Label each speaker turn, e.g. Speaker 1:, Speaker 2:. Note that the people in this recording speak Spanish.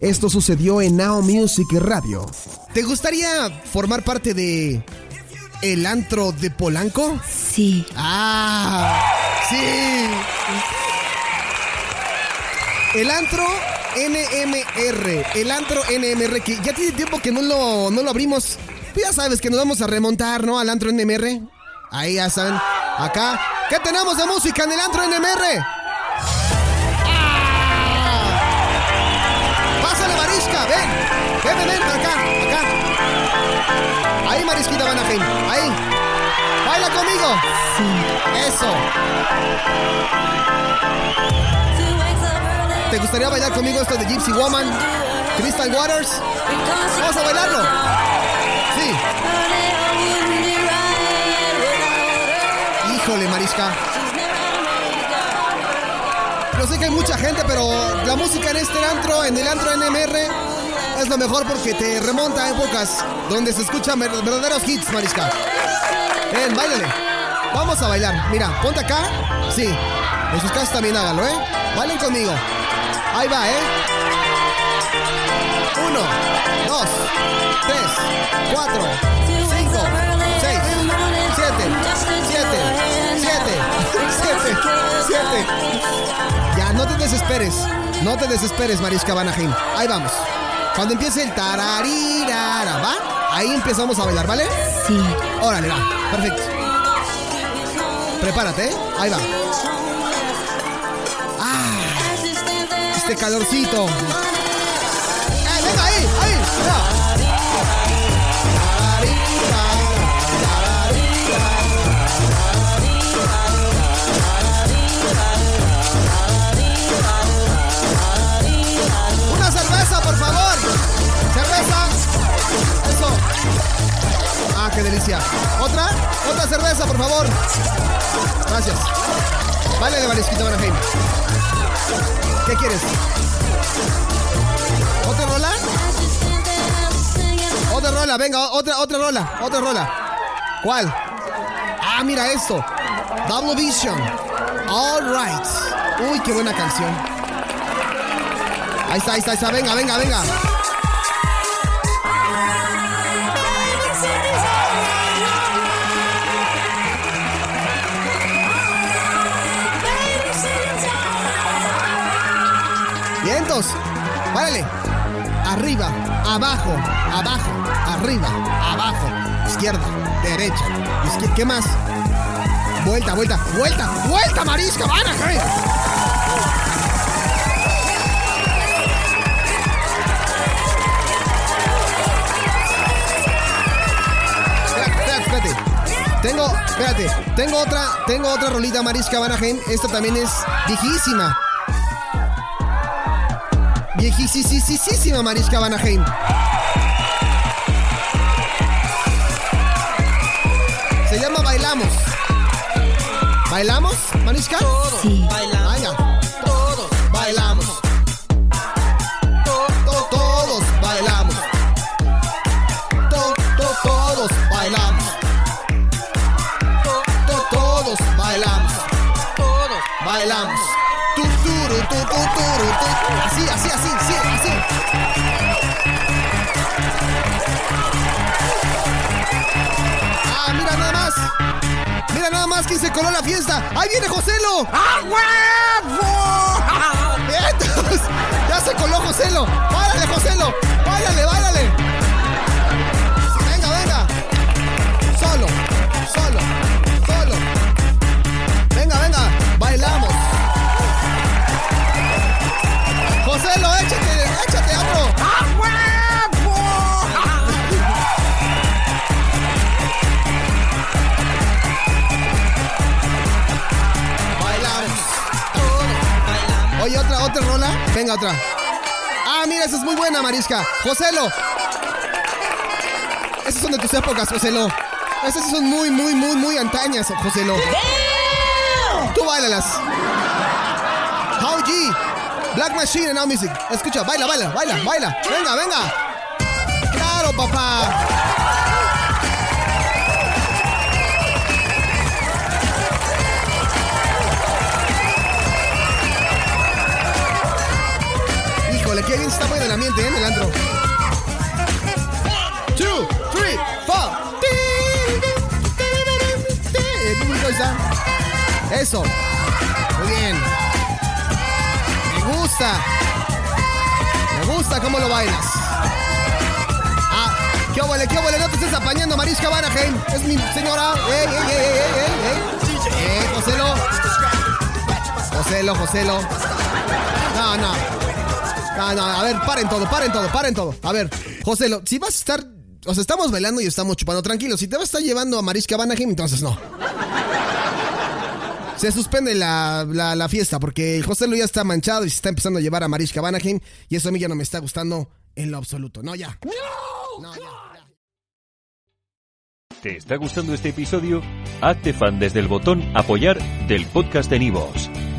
Speaker 1: Esto sucedió en Now Music Radio. ¿Te gustaría formar parte de el antro de Polanco?
Speaker 2: Sí.
Speaker 1: Ah, sí. El antro NMR, el antro NMR, que ya tiene tiempo que no lo, no lo abrimos. Tú ya sabes que nos vamos a remontar, ¿no? Al antro NMR. Ahí ya saben. Acá. ¿Qué tenemos de música en el antro NMR? Ven. Ven, ven, ven, acá, acá. Ahí, Marisquita Banajín, ahí. Baila conmigo. Eso. ¿Te gustaría bailar conmigo esto de Gypsy Woman? Crystal Waters. Vamos a bailarlo. Sí. Híjole, Marisca. Yo sé que hay mucha gente, pero la música en este antro, en el antro NMR, es lo mejor porque te remonta a épocas donde se escuchan ver- verdaderos hits, Marisca. Ven, bailale. Vamos a bailar. Mira, ponte acá. Sí. En sus casas también hágalo, ¿eh? Bailen conmigo. Ahí va, ¿eh? Uno, dos, tres, cuatro, desesperes. No te desesperes, Marisca Banajín. Ahí vamos. Cuando empiece el tararirara, ¿va? Ahí empezamos a bailar, ¿vale?
Speaker 2: Sí.
Speaker 1: Órale, va. Perfecto. Prepárate, ¿eh? Ahí va. Ah, este calorcito. ¡Eh, venga ahí! ¡Ahí! ¿Otra? Otra cerveza, por favor. Gracias. Vale, de Marisquita Banaheim. ¿Qué quieres? ¿Otra rola? Otra rola, venga, otra, otra rola, otra rola. ¿Cuál? Ah, mira esto. Double Vision. All right. Uy, qué buena canción. Ahí está, ahí está, ahí está. Venga, venga, venga. Vientos. Párale. Arriba, abajo, abajo, arriba, abajo, izquierda, derecha, izquierda. ¿Qué más? Vuelta, vuelta, vuelta, vuelta, marisca, van Espérate, espérate. Tengo, espérate, tengo otra, tengo otra rolita Marisca Banajen. Esta también es viejísima. Viejísima Marisca Banaheim. Se llama Bailamos. ¿Bailamos, Marisca?
Speaker 2: Sí.
Speaker 1: Vaya. Todos bailamos. To- to- todos bailamos. To- to- todos bailamos. To- to- todos bailamos. Todos bailamos. Así, así, así, sí, así. Ah, mira nada más. Mira nada más quién se coló la fiesta. ¡Ahí viene Joselo! ¡Ah, huevo! Ya se coló Joselo. ¡Báilale, otra, rola. Venga, otra. Ah, mira, esa es muy buena, Marisca. Joselo. Esas son de tus épocas, Joselo. Esas sí son muy, muy, muy, muy antañas, Joselo. Tú bailalas. How G. Black Machine and Now Music. Escucha, baila, baila, baila, baila. Venga, venga. Claro, papá. Híjole, qué bien está bueno el ambiente ¿eh? en el antro. Two, three, four. Público está. Eso. Muy bien. Me gusta. Me gusta cómo lo bailas. Ah, qué óvole, qué óvole, no te estés apañando, Mariska Vanaheim. Es mi señora. ¡Ey, ey, ey, ey, ey, ey! ¡Eh, Joselo! Joselo, Joselo. No, no. No, no, a ver, paren todo, paren todo, paren todo. A ver, Joselo, si vas a estar. O sea, estamos bailando y estamos chupando tranquilo. Si te vas a estar llevando a Mariska Vanaheim, entonces no. Se suspende la, la, la fiesta porque Joselo ya está manchado y se está empezando a llevar a Mariska Vanaheim. Y eso a mí ya no me está gustando en lo absoluto. No, ya. No, ya.
Speaker 2: ¿Te está gustando este episodio? Hazte fan desde el botón Apoyar del podcast de Nivos.